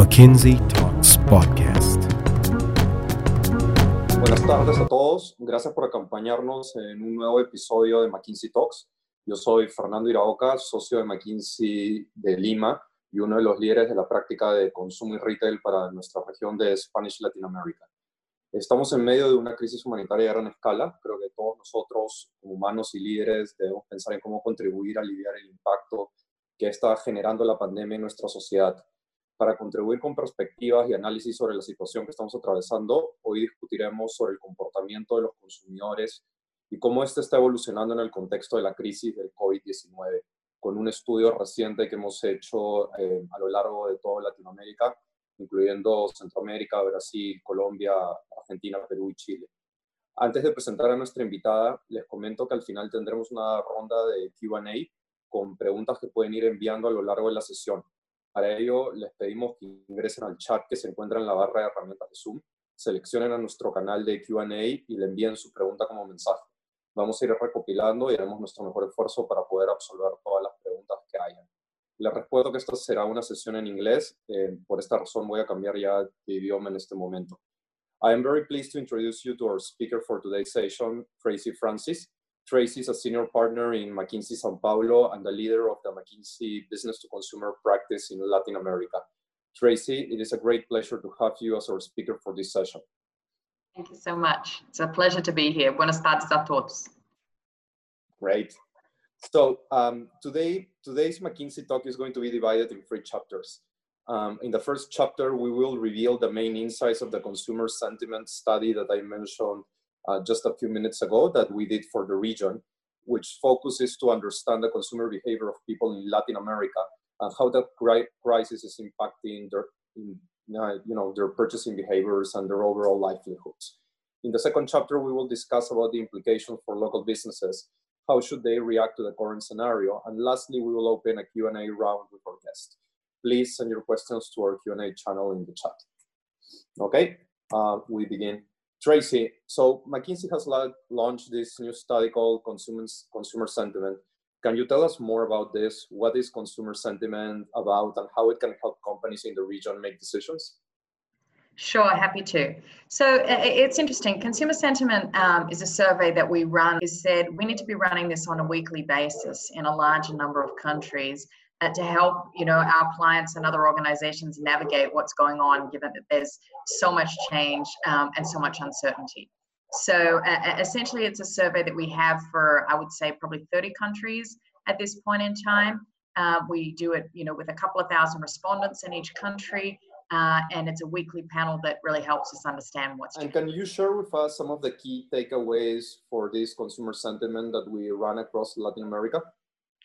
McKinsey Talks Podcast. Buenas tardes a todos. Gracias por acompañarnos en un nuevo episodio de McKinsey Talks. Yo soy Fernando Iraoka, socio de McKinsey de Lima y uno de los líderes de la práctica de consumo y retail para nuestra región de Spanish Latinoamérica. Estamos en medio de una crisis humanitaria de gran escala. Creo que todos nosotros, como humanos y líderes, debemos pensar en cómo contribuir a aliviar el impacto que está generando la pandemia en nuestra sociedad. Para contribuir con perspectivas y análisis sobre la situación que estamos atravesando, hoy discutiremos sobre el comportamiento de los consumidores y cómo este está evolucionando en el contexto de la crisis del COVID-19, con un estudio reciente que hemos hecho eh, a lo largo de toda Latinoamérica, incluyendo Centroamérica, Brasil, Colombia, Argentina, Perú y Chile. Antes de presentar a nuestra invitada, les comento que al final tendremos una ronda de QA con preguntas que pueden ir enviando a lo largo de la sesión. Para ello, les pedimos que ingresen al chat que se encuentra en la barra de herramientas de Zoom, seleccionen a nuestro canal de QA y le envíen su pregunta como mensaje. Vamos a ir recopilando y haremos nuestro mejor esfuerzo para poder absolver todas las preguntas que hayan. Les recuerdo que esta será una sesión en inglés. Eh, por esta razón voy a cambiar ya de idioma en este momento. I am very pleased to introduce you to our speaker for today's session, Tracy Francis. Tracy is a senior partner in McKinsey Sao Paulo and the leader of the McKinsey Business to Consumer practice in Latin America. Tracy, it is a great pleasure to have you as our speaker for this session. Thank you so much. It's a pleasure to be here. Buenas tardes a todos. Great. So um, today, today's McKinsey talk is going to be divided in three chapters. Um, in the first chapter, we will reveal the main insights of the consumer sentiment study that I mentioned uh, just a few minutes ago that we did for the region, which focuses to understand the consumer behavior of people in Latin America and how that crisis is impacting their, uh, you know, their purchasing behaviors and their overall livelihoods. In the second chapter, we will discuss about the implications for local businesses. How should they react to the current scenario? And lastly, we will open a Q&A round with our guests. Please send your questions to our Q&A channel in the chat. Okay, uh, we begin. Tracy, so McKinsey has launched this new study called Consumer, Consumer Sentiment. Can you tell us more about this? What is consumer sentiment about and how it can help companies in the region make decisions? Sure, happy to. So it's interesting. Consumer sentiment um, is a survey that we run. Is said we need to be running this on a weekly basis in a larger number of countries uh, to help you know our clients and other organizations navigate what's going on given that there's so much change um, and so much uncertainty. So uh, essentially it's a survey that we have for i would say probably 30 countries at this point in time. Uh, we do it you know with a couple of thousand respondents in each country uh, and it's a weekly panel that really helps us understand what's and can you share with us some of the key takeaways for this consumer sentiment that we run across latin america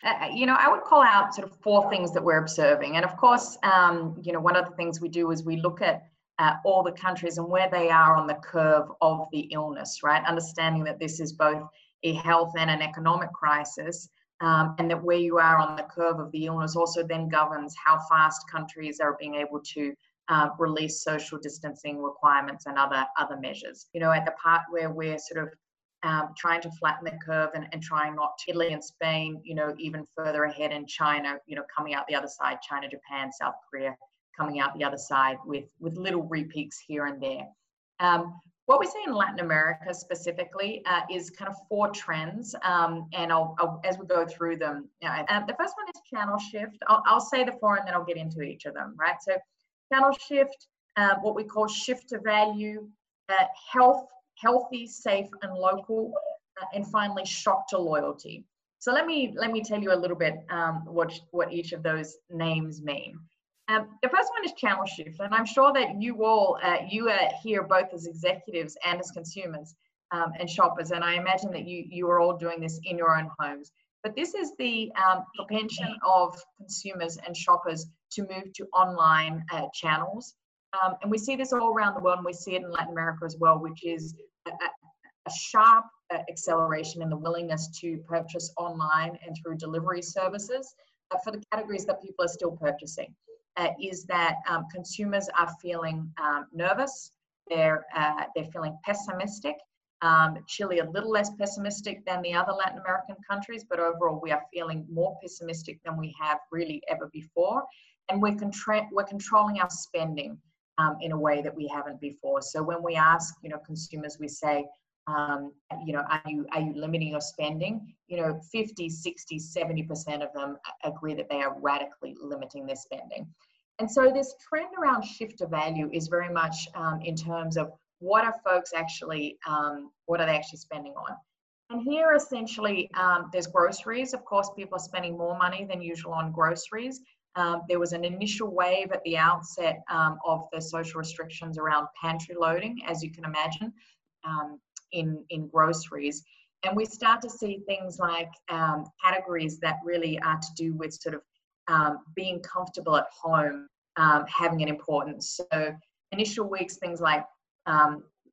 uh, you know, I would call out sort of four things that we're observing. And of course, um, you know, one of the things we do is we look at uh, all the countries and where they are on the curve of the illness, right? Understanding that this is both a health and an economic crisis, um, and that where you are on the curve of the illness also then governs how fast countries are being able to uh, release social distancing requirements and other other measures. You know, at the part where we're sort of um, trying to flatten the curve and, and trying not to Italy and Spain, you know, even further ahead in China, you know, coming out the other side, China, Japan, South Korea, coming out the other side with with little repeaks here and there. Um, what we see in Latin America specifically uh, is kind of four trends, um, and I'll, I'll, as we go through them. You know, uh, the first one is channel shift. I'll, I'll, say the four, and then I'll get into each of them. Right. So, channel shift, uh, what we call shift to value, uh, health healthy, safe, and local, uh, and finally, shock to loyalty. So let me let me tell you a little bit um, what what each of those names mean. Um, the first one is channel shift, and I'm sure that you all uh, you are here both as executives and as consumers um, and shoppers, and I imagine that you you are all doing this in your own homes. But this is the um, propension of consumers and shoppers to move to online uh, channels um, and we see this all around the world, and we see it in Latin America as well, which is a, a sharp uh, acceleration in the willingness to purchase online and through delivery services uh, for the categories that people are still purchasing. Uh, is that um, consumers are feeling um, nervous, they're, uh, they're feeling pessimistic, Um, Chile a little less pessimistic than the other Latin American countries, but overall we are feeling more pessimistic than we have really ever before. And we're, contra- we're controlling our spending um, in a way that we haven't before. So when we ask, you know, consumers, we say, um, you know, are you, are you limiting your spending? You know, 50, 60, 70% of them agree that they are radically limiting their spending. And so this trend around shift to value is very much um, in terms of what are folks actually, um, what are they actually spending on? And here essentially, um, there's groceries. Of course, people are spending more money than usual on groceries. Um, there was an initial wave at the outset um, of the social restrictions around pantry loading, as you can imagine, um, in, in groceries. And we start to see things like um, categories that really are to do with sort of um, being comfortable at home um, having an importance. So initial weeks, things like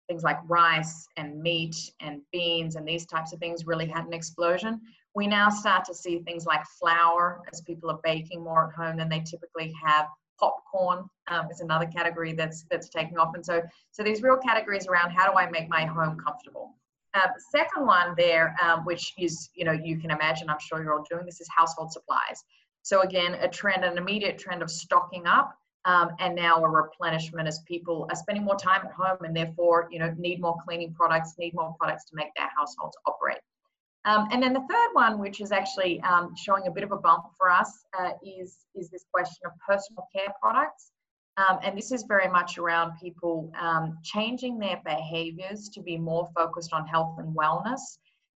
things like rice and meat and beans and these types of things really had an explosion. We now start to see things like flour as people are baking more at home than they typically have. Popcorn um, is another category that's that's taking off, and so so these real categories around how do I make my home comfortable. Uh, second one there, um, which is you know you can imagine, I'm sure you're all doing this, is household supplies. So again, a trend, an immediate trend of stocking up, um, and now a replenishment as people are spending more time at home and therefore, you know, need more cleaning products, need more products to make their households operate. Um, and then the third one, which is actually um, showing a bit of a bump for us, uh, is, is this question of personal care products. Um, and this is very much around people um, changing their behaviors to be more focused on health and wellness.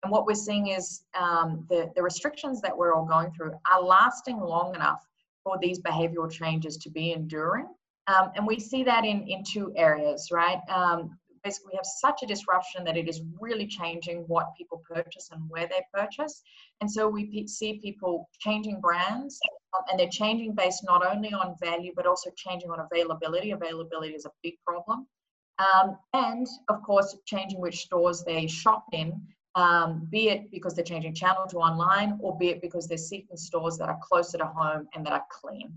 And what we're seeing is um, the, the restrictions that we're all going through are lasting long enough for these behavioral changes to be enduring. Um, and we see that in, in two areas, right? Basically, we have such a disruption that it is really changing what people purchase and where they purchase. And so we see people changing brands, um, and they're changing based not only on value, but also changing on availability. Availability is a big problem. Um, and of course, changing which stores they shop in um, be it because they're changing channel to online or be it because they're seeking stores that are closer to home and that are clean.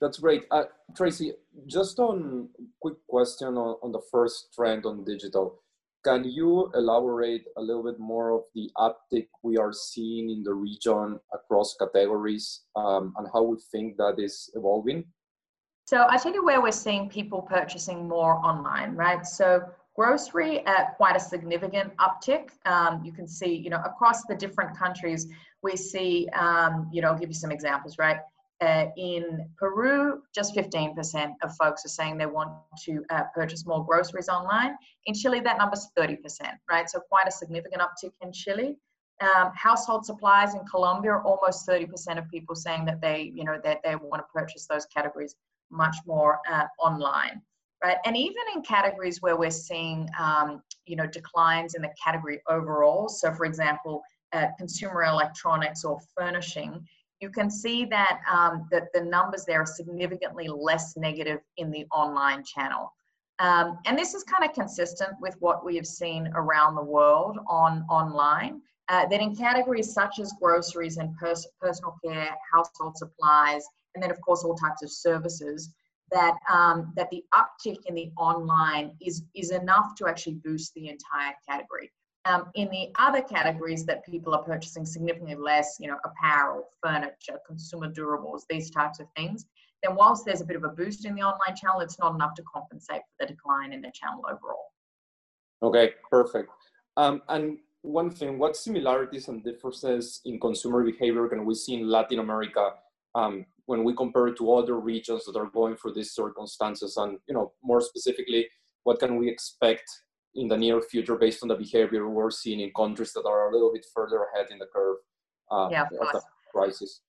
That's great. Uh, Tracy, just on quick question on, on the first trend on digital. Can you elaborate a little bit more of the uptick we are seeing in the region across categories um, and how we think that is evolving? So I tell you where we're seeing people purchasing more online, right? So Grocery at quite a significant uptick. Um, you can see, you know, across the different countries, we see, um, you know, I'll give you some examples, right? Uh, in Peru, just 15% of folks are saying they want to uh, purchase more groceries online. In Chile, that number's 30%, right? So quite a significant uptick in Chile. Um, household supplies in Colombia, almost 30% of people saying that they, you know, that they want to purchase those categories much more uh, online right? And even in categories where we're seeing, um, you know, declines in the category overall. So, for example, uh, consumer electronics or furnishing, you can see that um, that the numbers there are significantly less negative in the online channel. Um, and this is kind of consistent with what we have seen around the world on online. Uh, that in categories such as groceries and pers- personal care, household supplies, and then of course all types of services, that um, that the uptick in the online is is enough to actually boost the entire category. Um, in the other categories that people are purchasing significantly less, you know, apparel, furniture, consumer durables, these types of things, then whilst there's a bit of a boost in the online channel, it's not enough to compensate for the decline in the channel overall. Okay, perfect. Um, and one thing, what similarities and differences in consumer behavior can we see in Latin America um, when we compare it to other regions that are going through these circumstances and you know more specifically what can we expect in the near future based on the behavior we're seeing in countries that are a little bit further ahead in the curve uh, yeah, of, of the crisis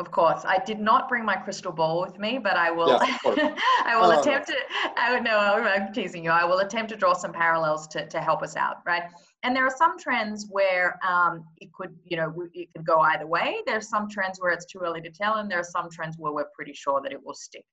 of course, I did not bring my crystal ball with me, but I will. Yeah, I will oh, attempt no. to. I know. I'm teasing you. I will attempt to draw some parallels to to help us out, right? And there are some trends where um, it could, you know, it could go either way. There's some trends where it's too early to tell, and there are some trends where we're pretty sure that it will stick.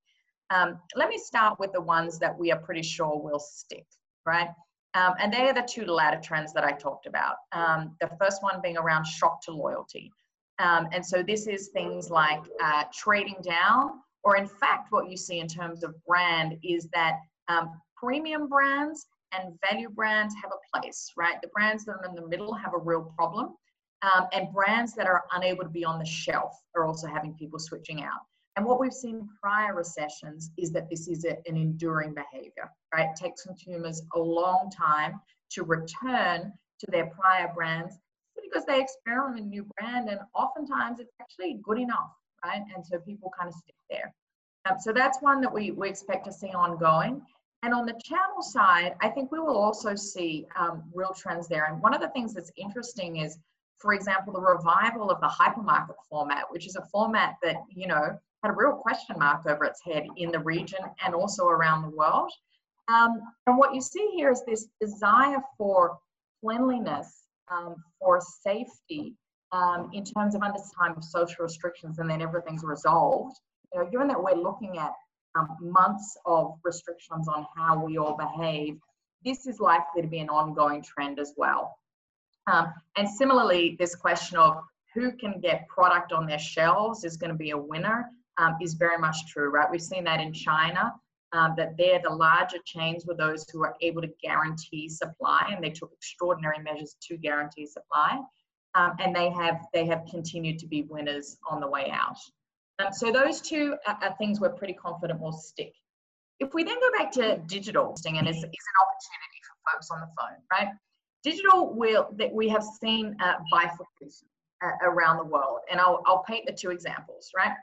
Um, let me start with the ones that we are pretty sure will stick, right? Um, and they are the two latter trends that I talked about. Um, the first one being around shock to loyalty. Um, and so this is things like uh, trading down, or in fact, what you see in terms of brand is that um, premium brands and value brands have a place, right? The brands that are in the middle have a real problem. Um, and brands that are unable to be on the shelf are also having people switching out. And what we've seen prior recessions is that this is a, an enduring behavior, right? It takes consumers a long time to return to their prior brands because they experiment with a new brand and oftentimes it's actually good enough, right? And so people kind of stick there. Um, so that's one that we, we expect to see ongoing. And on the channel side, I think we will also see um, real trends there. And one of the things that's interesting is, for example, the revival of the hypermarket format, which is a format that, you know, had a real question mark over its head in the region and also around the world. Um, and what you see here is this desire for cleanliness, um, for safety, um, in terms of under time of social restrictions, and then everything's resolved. You know, given that we're looking at um, months of restrictions on how we all behave, this is likely to be an ongoing trend as well. Um, and similarly, this question of who can get product on their shelves is going to be a winner um, is very much true, right? We've seen that in China, um, that they're the larger chains were those who were able to guarantee supply, and they took extraordinary measures to guarantee supply, um, and they have they have continued to be winners on the way out. Um, so those two are, are, things we're pretty confident will stick. If we then go back to digital, and is, is an opportunity for folks on the phone, right? Digital will that we have seen uh, bifurcation uh, around the world, and I'll, I'll paint the two examples, right?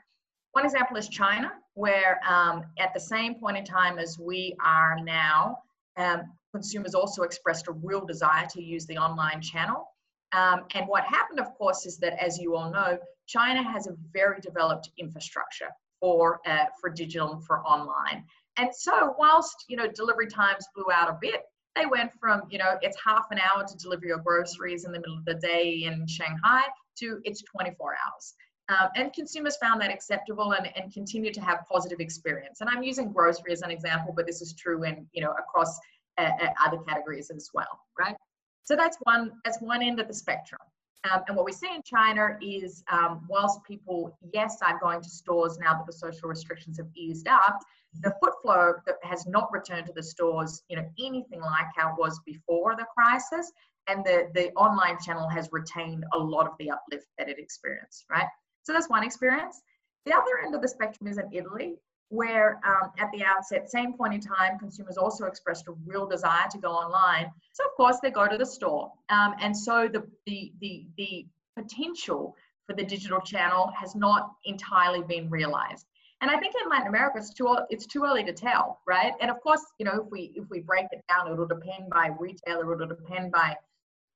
One example is China, where um, at the same point in time as we are now, um, consumers also expressed a real desire to use the online channel. Um, and what happened, of course, is that, as you all know, China has a very developed infrastructure for uh, for digital and for online. And so, whilst you know delivery times blew out a bit, they went from you know it's half an hour to deliver your groceries in the middle of the day in Shanghai to it's 24 hours. Um, and consumers found that acceptable and, and continue to have positive experience. And I'm using grocery as an example, but this is true in you know across uh, uh, other categories as well, right? So that's one that's one end of the spectrum. Um, and what we see in China is, um, whilst people, yes, are going to stores now that the social restrictions have eased up, the foot flow that has not returned to the stores, you know, anything like how it was before the crisis, and the the online channel has retained a lot of the uplift that it experienced, right? So that's one experience. The other end of the spectrum is in Italy, where um, at the outset, same point in time, consumers also expressed a real desire to go online. So of course they go to the store, um, and so the the the the potential for the digital channel has not entirely been realized. And I think in Latin America, it's too it's too early to tell, right? And of course, you know, if we if we break it down, it'll depend by retailer, it'll depend by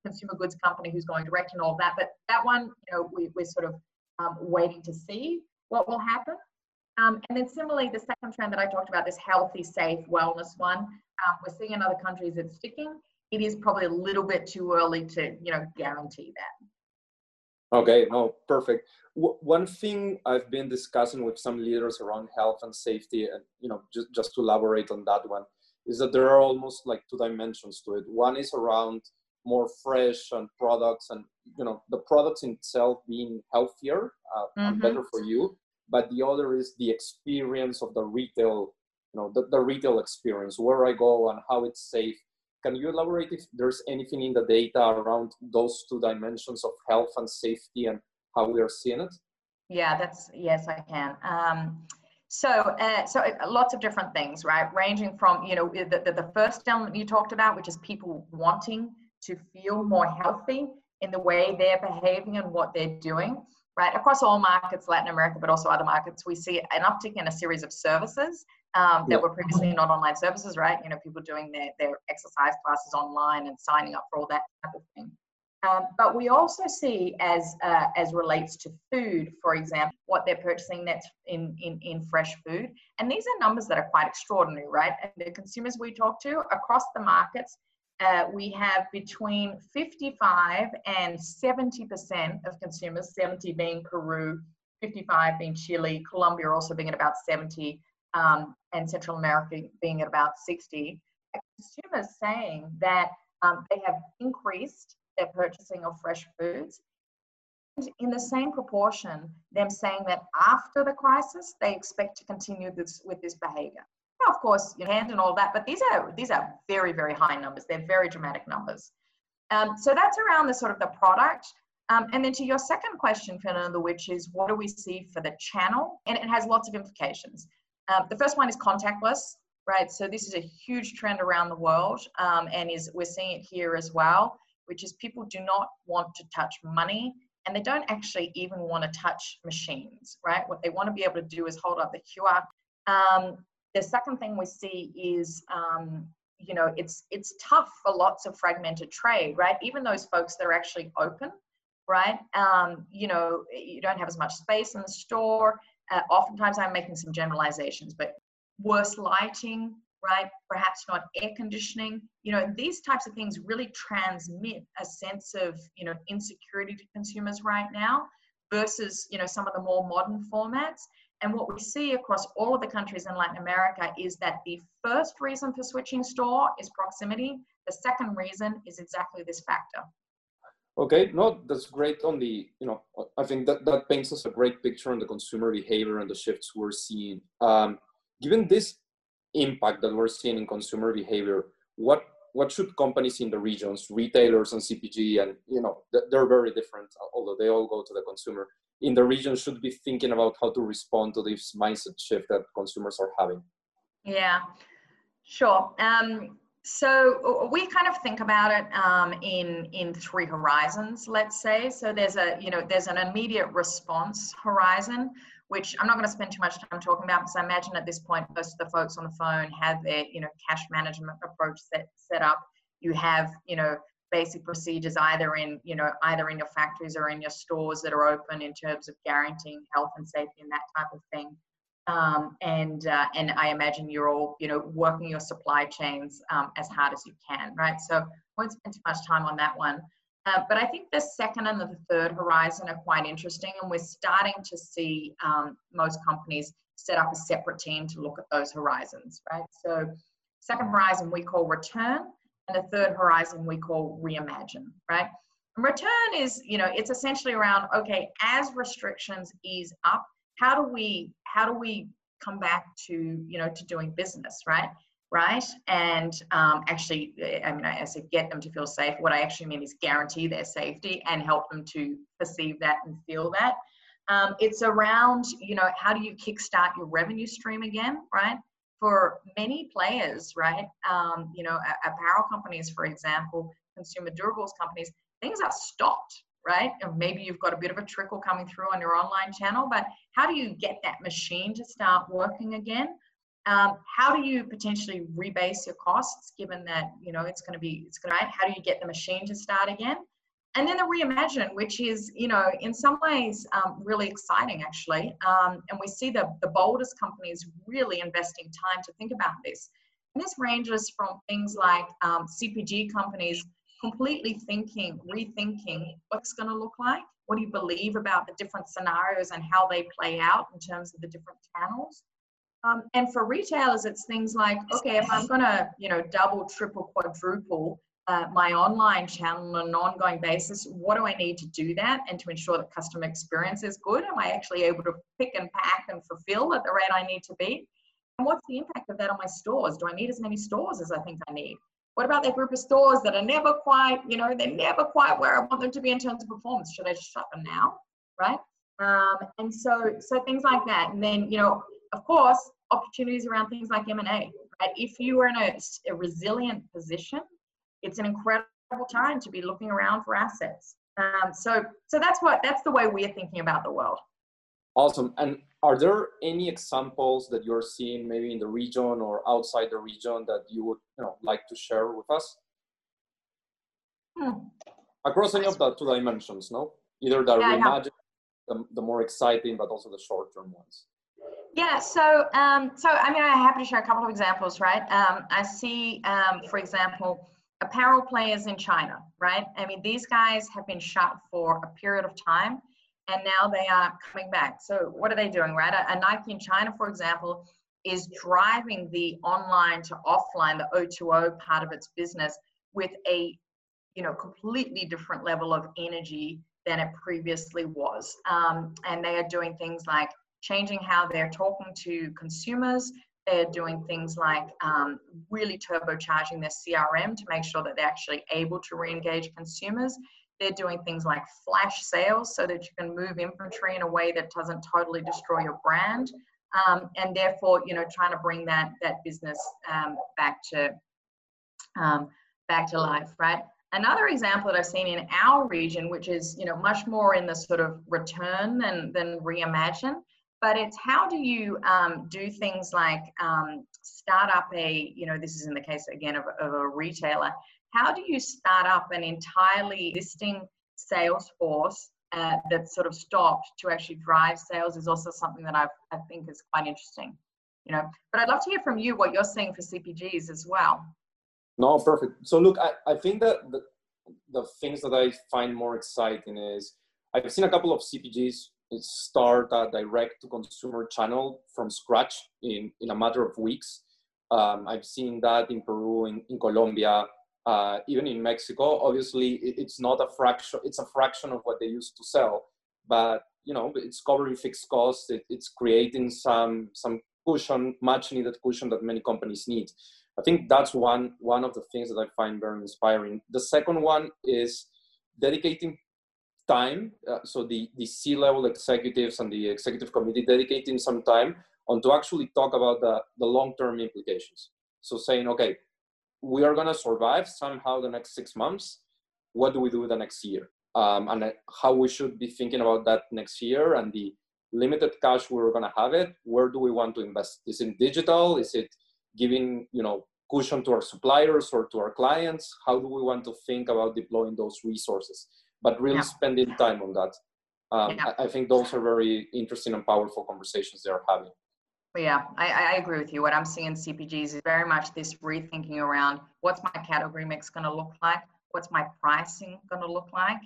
consumer goods company who's going direct and all that. But that one, you know, we, we're sort of um, waiting to see what will happen. Um, and then similarly, the second trend that I talked about, this healthy, safe wellness one, um, we're seeing in other countries it's sticking. It is probably a little bit too early to, you know, guarantee that. Okay, no, perfect. W- one thing I've been discussing with some leaders around health and safety, and you know, just just to elaborate on that one, is that there are almost like two dimensions to it. One is around more fresh and products and you know the products itself being healthier uh, mm-hmm. and better for you but the other is the experience of the retail you know the, the retail experience where i go and how it's safe. Can you elaborate if there's anything in the data around those two dimensions of health and safety and how we are seeing it? Yeah that's yes i can. Um, so, uh, so uh, lots of different things, right? Ranging from, you know, the, the, the first element you talked about, which is people wanting to feel more healthy in the way they're behaving and what they're doing, right? Across all markets, Latin America, but also other markets, we see an uptick in a series of services um, that were previously not online services, right? You know, people doing their, their exercise classes online and signing up for all that type of thing. Um, but we also see as uh, as relates to food, for example, what they're purchasing that's in, in, in fresh food. And these are numbers that are quite extraordinary, right? And the consumers we talk to across the markets, uh, we have between 55 and 70% of consumers, 70 being Peru, 55 being Chile, Colombia also being at about 70, um, and Central America being at about 60. Consumers saying that um, they have increased their purchasing of fresh foods. And in the same proportion, them saying that after the crisis, they expect to continue this with this behavior Now, of course, your hand and all that, but these are these are very very high numbers. They're very dramatic numbers. Um, so that's around the sort of the product. Um, and then to your second question, Fernando, which is what do we see for the channel? And it has lots of implications. Um, the first one is contactless, right? So this is a huge trend around the world, um, and is we're seeing it here as well, which is people do not want to touch money, and they don't actually even want to touch machines, right? What they want to be able to do is hold up the QR. Um, the second thing we see is um, you know it's it's tough for lots of fragmented trade right? Even those folks that are actually open right? Um, you know you don't have as much space in the store. Uh, oftentimes i'm making some generalizations but worse lighting right? Perhaps not air conditioning. You know these types of things really transmit a sense of you know insecurity to consumers right now versus you know some of the more modern formats and what we see across all of the countries in Latin America is that the first reason for switching store is proximity. The second reason is exactly this factor. Okay, no, that's great on the, you know, I think that, that paints us a great picture on the consumer behavior and the shifts we're seeing. Um, given this impact that we're seeing in consumer behavior, what what should companies in the regions, retailers and CPG, and you know, they're very different, although they all go to the consumer in the region should be thinking about how to respond to this mindset shift that consumers are having? Yeah, sure. Um, so we kind of think about it um, in in three horizons, let's say. So there's a you know there's an immediate response horizon, which I'm not going to spend too much time talking about because I imagine at this point most of the folks on the phone have their you know cash management approach set set up. You have you know basic procedures either in you know either in your factories or in your stores that are open in terms of guaranteeing health and safety and that type of thing. Um, and uh, and I imagine you're all you know working your supply chains um, as hard as you can right? So I won't spend too much time on that one. Uh, but I think the second and the third horizon are quite interesting and we're starting to see um, most companies set up a separate team to look at those horizons right? So second horizon we call return and the third horizon we call reimagine, right? And return is, you know, it's essentially around, okay, as restrictions ease up, how do we, how do we come back to, you know, to doing business, right? Right. And um, actually, I mean, I said get them to feel safe. What I actually mean is guarantee their safety and help them to perceive that and feel that. Um, it's around, you know, how do you kickstart your revenue stream again, right? For many players, right? Um, you know, apparel companies, for example, consumer durables companies, things are stopped, right? And maybe you've got a bit of a trickle coming through on your online channel, but how do you get that machine to start working again? Um, how do you potentially rebase your costs given that you know it's going to be it's going right how do you get the machine to start again and then the reimagine, which is, you know, in some ways um, really exciting actually. Um, and we see the, the boldest companies really investing time to think about this. And this ranges from things like um, CPG companies completely thinking, rethinking what's going to look like. What do you believe about the different scenarios and how they play out in terms of the different channels? Um, and for retailers, it's things like, okay, if I'm going to, you know, double, triple, quadruple uh, my online channel on an ongoing basis, what do I need to do that and to ensure that customer experience is good? Am I actually able to pick and pack and fulfill at the rate I need to be? And what's the impact of that on my stores? Do I need as many stores as I think I need? What about that group of stores that are never quite, you know, they're never quite where I want them to be in terms of performance? Should I just shut them now? Right? Um, and so, so things like that. And then, you know, of course, opportunities around things like M&A. Right? If you are in a, a resilient position, it's an incredible time to be looking around for assets. Um, so, so that's what that's the way we're thinking about the world. Awesome. And are there any examples that you're seeing maybe in the region or outside the region that you would you know like to share with us? Hmm. Across any of the two dimensions, no? Either the yeah, reimagine, the, the more exciting, but also the short-term ones. Yeah, so um, so I mean, I'm happy to share a couple of examples, right? Um, I see, um, for example, apparel players in China, right? I mean, these guys have been shut for a period of time and now they are coming back. So, what are they doing, right? A, a Nike in China, for example, is driving the online to offline, the O2O part of its business with a you know completely different level of energy than it previously was um, and they are doing things like changing how they're talking to consumers They're doing things like um, really turbocharging their CRM to make sure that they're actually able to re-engage consumers. They're doing things like flash sales so that you can move inventory in a way that doesn't totally destroy your brand. Um, and therefore, you know, trying to bring that that business um, back to um, back to life, right? Another example that I've seen in our region, which is you know much more in the sort of return than than reimagine, but it's how do you um, do things like um, start up a you know this is in the case again of, of a retailer. How do you start up an entirely existing sales force uh, that sort of stopped to actually drive sales is also something that I've, I think is quite interesting. You know, but I'd love to hear from you what you're seeing for CPGs as well. No, perfect. So look, I, I think that the, the things that I find more exciting is I've seen a couple of CPGs start a direct to consumer channel from scratch in, in a matter of weeks. Um, I've seen that in Peru, in, in Colombia, uh, even in Mexico. Obviously, it's not a fraction; it's a fraction of what they used to sell, but you know, it's covering fixed costs. It, it's creating some some cushion, much needed cushion that many companies need. I think that's one one of the things that I find very inspiring. The second one is dedicating time. Uh, so the the C level executives and the executive committee dedicating some time on to actually talk about the the long term implications. So saying, okay, we are going to survive somehow the next six months. What do we do the next year? Um, and how we should be thinking about that next year and the limited cash we're going to have it. Where do we want to invest? Is it digital? Is it giving you know cushion to our suppliers or to our clients? How do we want to think about deploying those resources? But really yeah. spending time on that. Um, yeah. I, I think those are very interesting and powerful conversations they are having yeah, I, I, agree with you. What I'm seeing in CPGs is very much this rethinking around what's my category mix going to look like, what's my pricing going to look like,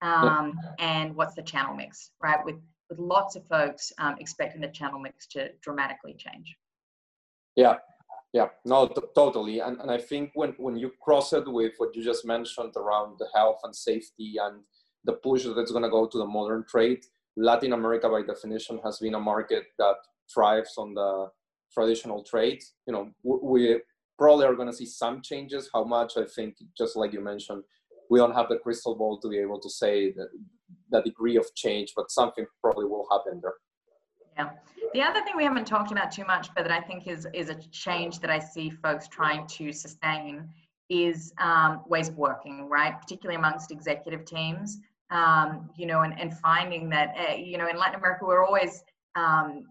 um, and what's the channel mix, right? With with lots of folks um, expecting the channel mix to dramatically change. Yeah, yeah, no, t- totally. And and I think when when you cross it with what you just mentioned around the health and safety and the push that's going to go to the modern trade, Latin America by definition has been a market that thrives on the traditional trade. You know, we probably are going to see some changes. How much? I think, just like you mentioned, we don't have the crystal ball to be able to say the, the degree of change, but something probably will happen there. Yeah. The other thing we haven't talked about too much, but that I think is is a change that I see folks trying to sustain is um, ways of working, right? Particularly amongst executive teams. Um, you know, and, and finding that, uh, you know, in Latin America, we're always, um,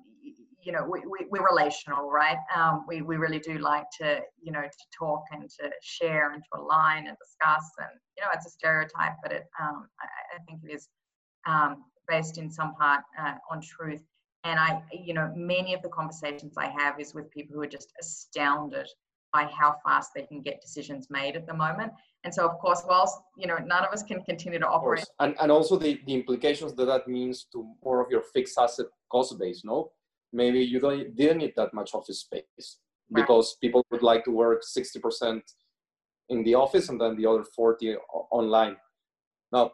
you know, we, we, we're relational, right? Um, we, we really do like to, you know, to talk and to share and to align and discuss. And, you know, it's a stereotype, but it, um, I, I, think it is um, based in some part uh, on truth. And I, you know, many of the conversations I have is with people who are just astounded by how fast they can get decisions made at the moment. And so, of course, whilst you know none of us can continue to operate, and and also the the implications that that means to more of your fixed asset cost base, no? maybe you don't didn't need that much office space because people would like to work 60% in the office and then the other 40 online now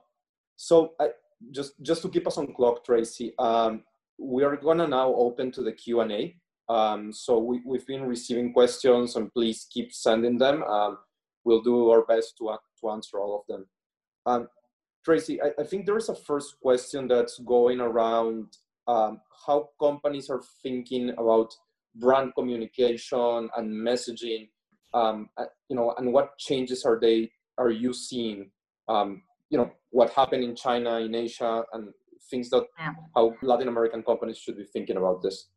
so I, just just to keep us on clock tracy um, we are gonna now open to the q&a um, so we, we've been receiving questions and please keep sending them. Um, we'll do our best to, to answer all of them. Um, tracy I, I think there is a first question that's going around um, how companies are thinking about brand communication and messaging um, uh, you know and what changes are they are you seeing? Um, you know what happened in china in asia and things that yeah. how latin american companies should be thinking about this.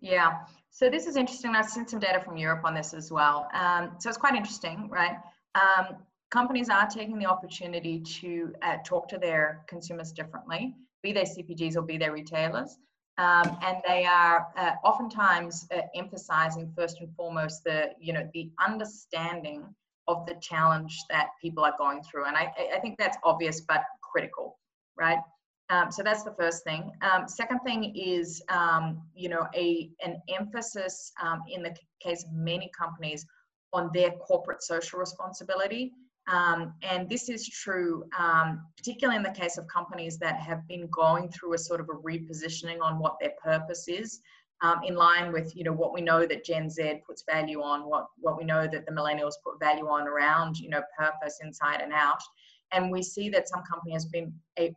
Yeah. So this is interesting. I've seen some data from europe on this as well. Um, so it's quite interesting right? Um, companies are taking the opportunity to uh, talk to their consumers differently be they CPGs or be they retailers. Um, and they are uh, oftentimes uh, emphasizing first and foremost the you know the understanding of the challenge that people are going through. And i, I think that's obvious but critical right um, so that's the first thing um, second thing is um, you know a an emphasis um, in the case of many companies on their corporate social responsibility um, and this is true, um, particularly in the case of companies that have been going through a sort of a repositioning on what their purpose is. in line with you know what we know that Gen Z puts value on, what what we know that the millennials put value on around you know purpose inside and out. And we see that some companies have been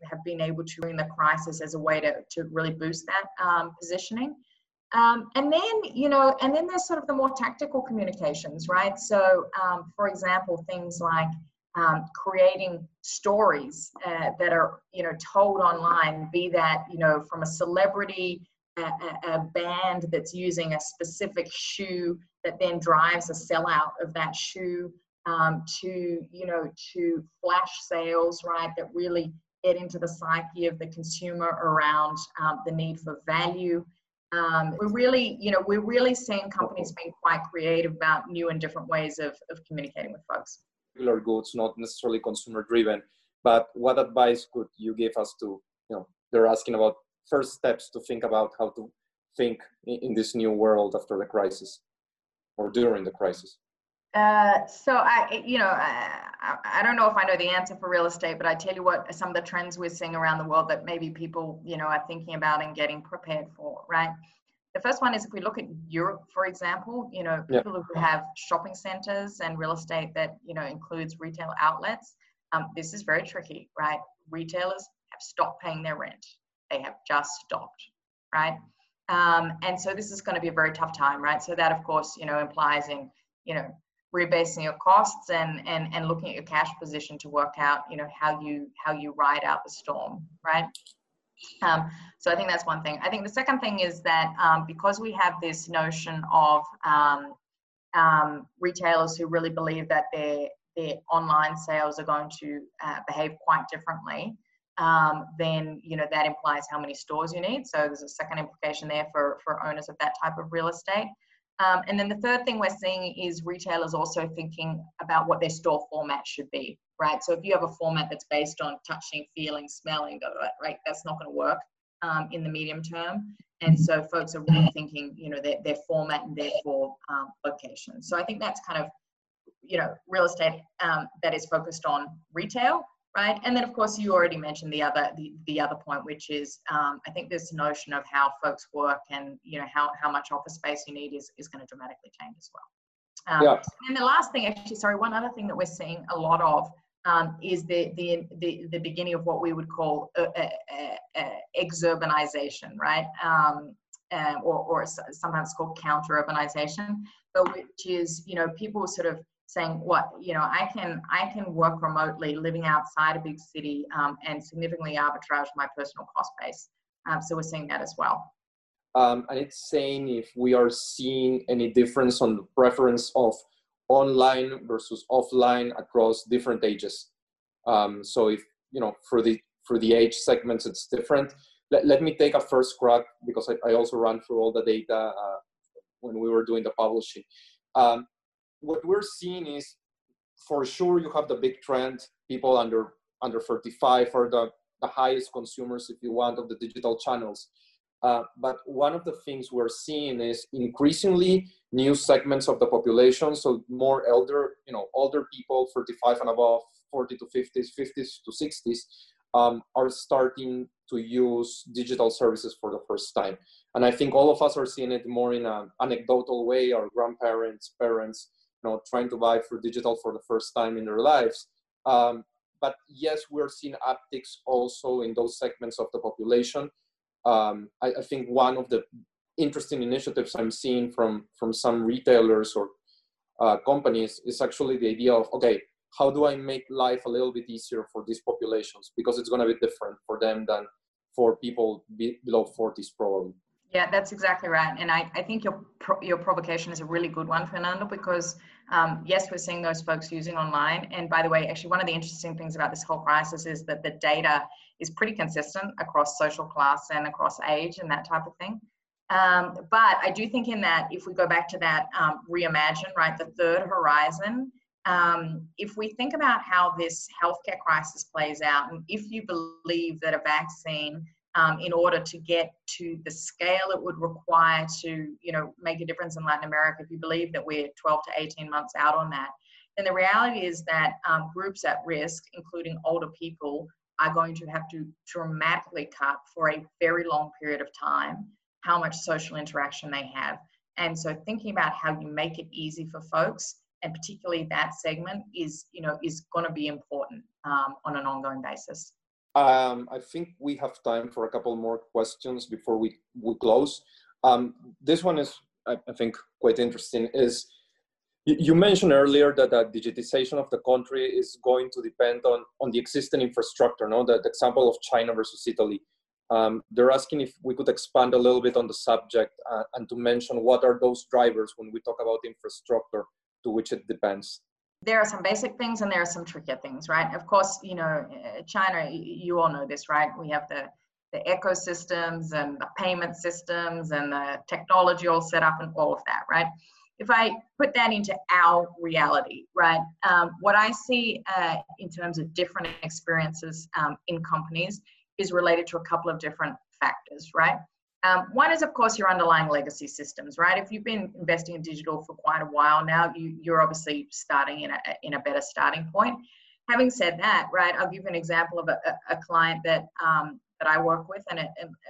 have been able to bring the crisis as a way to, to really boost that um, positioning. Um, and then, you know, and then there's sort of the more tactical communications, right? So, um, for example, things like um, creating stories uh, that are, you know, told online, be that, you know, from a celebrity, a, a band that's using a specific shoe that then drives a sellout of that shoe, um, to, you know, to flash sales, right, that really get into the psyche of the consumer around um, the need for value um, we're really, you know, we're really seeing companies being quite creative about new and different ways of, of communicating with folks. Regular goods, not necessarily consumer driven, but what advice could you give us to, you know, they're asking about first steps to think about how to think in this new world after the crisis or during the crisis? Uh, so I, you know, I, I don't know if I know the answer for real estate, but I tell you what, some of the trends we're seeing around the world that maybe people, you know, are thinking about and getting prepared for, right? The first one is if we look at Europe, for example, you know, people yeah. who have shopping centers and real estate that, you know, includes retail outlets, um, this is very tricky, right? Retailers have stopped paying their rent. They have just stopped, right? Um, and so this is going to be a very tough time, right? So that, of course, you know, implies in, you know, rebasing your costs and and and looking at your cash position to work out you know how you how you ride out the storm right um, so I think that's one thing. I think the second thing is that um, because we have this notion of um, um retailers who really believe that their their online sales are going to uh, behave quite differently, um, then you know that implies how many stores you need. So there's a second implication there for for owners of that type of real estate. Um, and then the third thing we're seeing is retailers also thinking about what their store format should be, right? So if you have a format that's based on touching, feeling, smelling, right, that's not going to work um, in the medium term. And so folks are really thinking, you know, their, their format and therefore um, location. So I think that's kind of, you know, real estate um, that is focused on retail right? And then of course you already mentioned the other the, the other point, which is um, I think this notion of how folks work and you know how how much office space you need is is going to dramatically change as well. Um, yeah. And the last thing, actually, sorry, one other thing that we're seeing a lot of um, is the, the the the beginning of what we would call uh, uh, uh, exurbanization, right? Um, um, or, or sometimes called counter urbanization, but which is you know people sort of saying what you know i can i can work remotely living outside a big city um, and significantly arbitrage my personal cost base. Um, so we're seeing that as well. Um, and it's saying if we are seeing any difference on the preference of online versus offline across different ages. Um, so if you know for the for the age segments it's different. Let, let me take a first crack because I, I also ran through all the data uh, when we were doing the publishing. Um, what we're seeing is for sure you have the big trend people under under 35 are the, the highest consumers if you want of the digital channels. Uh, but one of the things we're seeing is increasingly new segments of the population so more elder you know older people 35 and above 40 to 50s 50s to 60s um, are starting to use digital services for the first time. And i think all of us are seeing it more in an anecdotal way. Our grandparents parents know, trying to buy for digital for the first time in their lives. Um, but yes, we're seeing upticks also in those segments of the population. Um, I, I, think one of the interesting initiatives I'm seeing from from some retailers or uh, companies is actually the idea of okay, how do I make life a little bit easier for these populations because it's going to be different for them than for people be, below 40s probably. Yeah, that's exactly right. And I, I think your pro- your provocation is a really good one, Fernando, because um, yes, we're seeing those folks using online. And by the way, actually, one of the interesting things about this whole crisis is that the data is pretty consistent across social class and across age and that type of thing. Um, but I do think in that if we go back to that um, reimagine, right, the third horizon, um, if we think about how this healthcare crisis plays out, and if you believe that a vaccine um, in order to get to the scale it would require to, you know, make a difference in Latin America. If you believe that we're 12 to 18 months out on that, then the reality is that um, groups at risk, including older people, are going to have to dramatically cut for a very long period of time. how much social interaction they have. And so thinking about how you make it easy for folks and particularly that segment is you know is going to be important um, on an ongoing basis um, i think we have time for a couple more questions before we, we close. Um, this one is I, I, think quite interesting is you, mentioned earlier that the digitization of the country is going to depend on, on the existing infrastructure no? The, the example of china versus italy. Um, they're asking if we could expand a little bit on the subject uh, and to mention what are those drivers when we talk about infrastructure to which it depends? There are some basic things and there are some trickier things, right? Of course, you know, uh, China, you all know this, right? We have the the ecosystems and the payment systems and the technology all set up and all of that, right? If I put that into our reality, right, um, what I see uh, in terms of different experiences um, in companies is related to a couple of different factors, right? Um, one is, of course, your underlying legacy systems, right? If you've been investing in digital for quite a while now, you, are obviously starting in a, in a better starting point. Having said that, right, I'll give you an example of a, a client that um, that I work with and, a,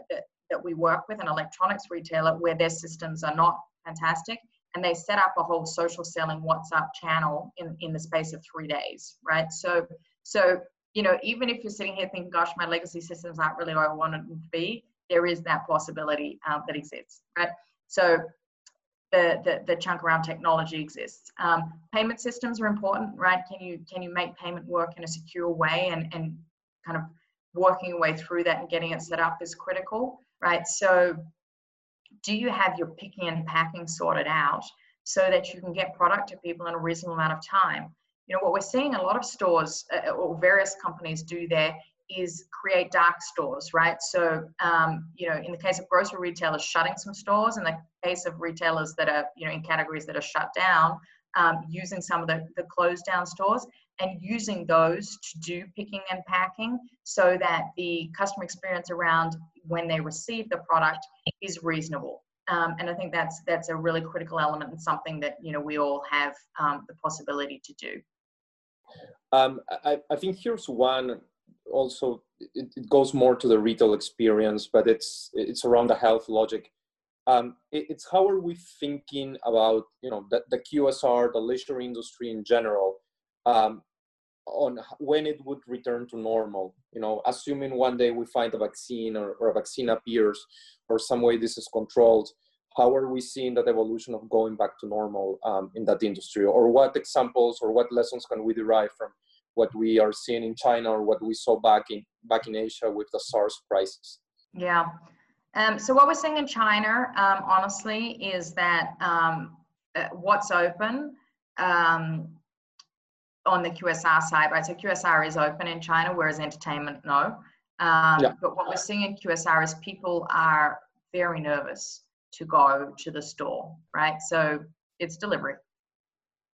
that, that we work with, an electronics retailer, where their systems are not fantastic, and they set up a whole social selling WhatsApp channel in, in the space of three days, right? So, so you know, even if you're sitting here thinking, "Gosh, my legacy systems aren't really where I wanted them to be," there is that possibility um, that exists, right? So the, the, the chunk around technology exists. Um, payment systems are important, right? Can you can you make payment work in a secure way and, and kind of working your way through that and getting it set up is critical, right? So do you have your picking and packing sorted out so that you can get product to people in a reasonable amount of time? You know, what we're seeing a lot of stores uh, or various companies do there is create dark stores, right? So, um, you know, in the case of grocery retailers shutting some stores, in the case of retailers that are, you know, in categories that are shut down, um, using some of the, the closed down stores and using those to do picking and packing so that the customer experience around when they receive the product is reasonable. Um, and I think that's that's a really critical element and something that you know we all have um, the possibility to do. Um, I, I think here's one also it, it, goes more to the retail experience, but it's it's around the health logic. Um, it, it's how are we thinking about you know the, the QSR, the leisure industry in general, um, on when it would return to normal. You know, assuming one day we find a vaccine or, or a vaccine appears, or some way this is controlled. How are we seeing that evolution of going back to normal um, in that industry, or what examples or what lessons can we derive from what we are seeing in China or what we saw back in back in Asia with the SARS crisis. Yeah. Um, so what we're seeing in China, um, honestly, is that um, uh, what's open um, on the QSR side, right? So QSR is open in China, whereas entertainment no. Um, yeah. But what we're seeing in QSR is people are very nervous to go to the store, right? So it's delivery.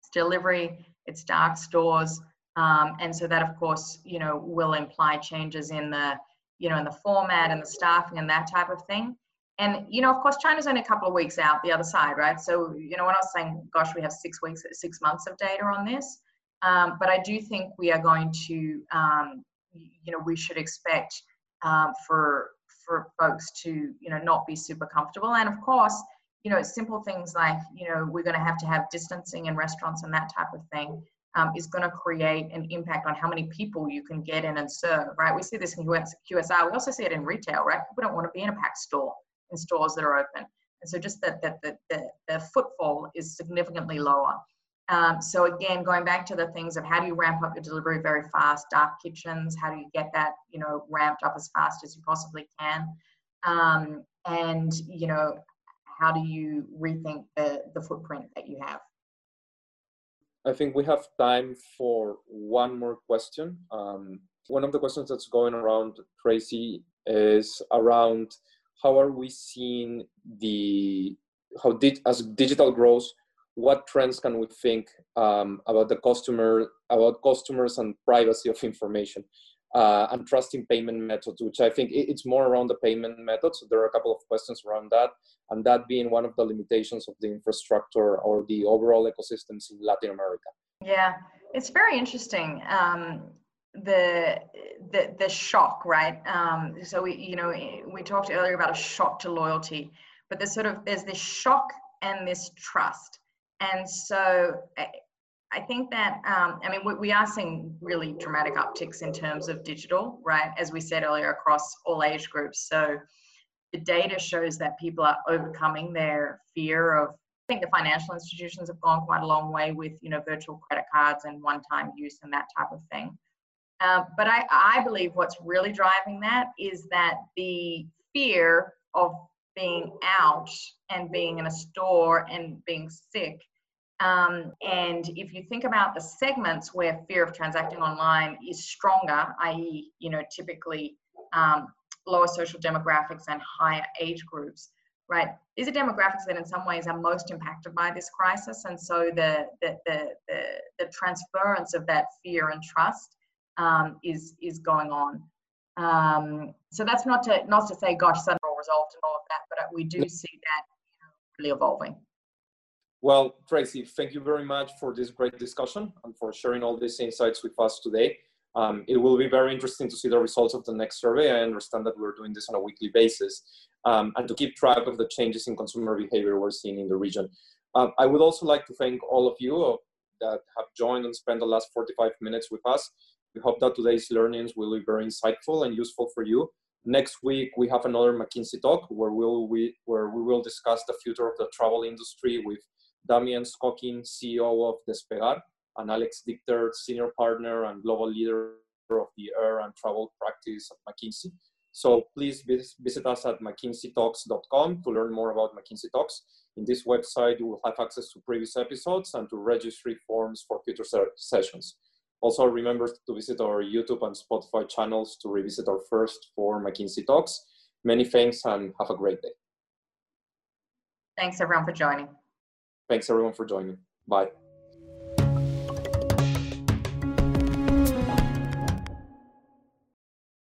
It's delivery. It's dark stores. Um, and so that, of course, you know, will imply changes in the, you know, in the format and the staffing and that type of thing. And, you know, of course, China's only a couple of weeks out the other side, right? So, you know, we're not saying, gosh, we have six weeks, six months of data on this. Um, but I do think we are going to, um, you know, we should expect um, for for folks to, you know, not be super comfortable. And of course, you know, simple things like, you know, we're going to have to have distancing in restaurants and that type of thing um, is going to create an impact on how many people you can get in and serve, right? We see this in QSR. We also see it in retail, right? People don't want to be in a packed store in stores that are open. And so just that the, the, the, the footfall is significantly lower. Um, so again, going back to the things of how do you ramp up your delivery very fast, dark kitchens, how do you get that, you know, ramped up as fast as you possibly can? Um, and, you know, how do you rethink the, the footprint that you have? I think we have time for one more question. Um, one of the questions that's going around, Tracy, is around how are we seeing the how did as digital grows, what trends can we think um, about the customer, about customers and privacy of information? Uh, and trusting payment methods, which I think it's more around the payment methods. So there are a couple of questions around that, and that being one of the limitations of the infrastructure or the overall ecosystems in Latin America. Yeah, it's very interesting. Um, the the the shock, right? Um, so we you know we talked earlier about a shock to loyalty, but there's sort of there's this shock and this trust, and so I think that, um, I mean, we, we, are seeing really dramatic upticks in terms of digital, right? As we said earlier, across all age groups. So the data shows that people are overcoming their fear of, I think the financial institutions have gone quite a long way with, you know, virtual credit cards and one-time use and that type of thing. Uh, but I, I believe what's really driving that is that the fear of being out and being in a store and being sick um, and if you think about the segments where fear of transacting online is stronger, i.e., you know, typically um, lower social demographics and higher age groups, right? These are demographics that in some ways are most impacted by this crisis. And so the, the, the, the, the transference of that fear and trust um, is, is going on. Um, so that's not to, not to say, gosh, suddenly resolved and all of that, but we do see that you know, really evolving. Well, Tracy, thank you very much for this great discussion and for sharing all these insights with us today. Um, it will be very interesting to see the results of the next survey. I understand that we're doing this on a weekly basis um, and to keep track of the changes in consumer behavior we're seeing in the region. Um, I would also like to thank all of you that have joined and spent the last 45 minutes with us. We hope that today's learnings will be very insightful and useful for you. Next week, we have another McKinsey talk where, we'll, we, where we will discuss the future of the travel industry with Damian Scokin, CEO of Despegar, and Alex Dichter, Senior Partner and Global Leader of the Air and Travel Practice at McKinsey. So please visit us at mckinseytalks.com to learn more about McKinsey Talks. In this website, you will have access to previous episodes and to registry forms for future sessions. Also, remember to visit our YouTube and Spotify channels to revisit our first four McKinsey Talks. Many thanks and have a great day. Thanks everyone for joining. Thanks everyone for joining. Bye.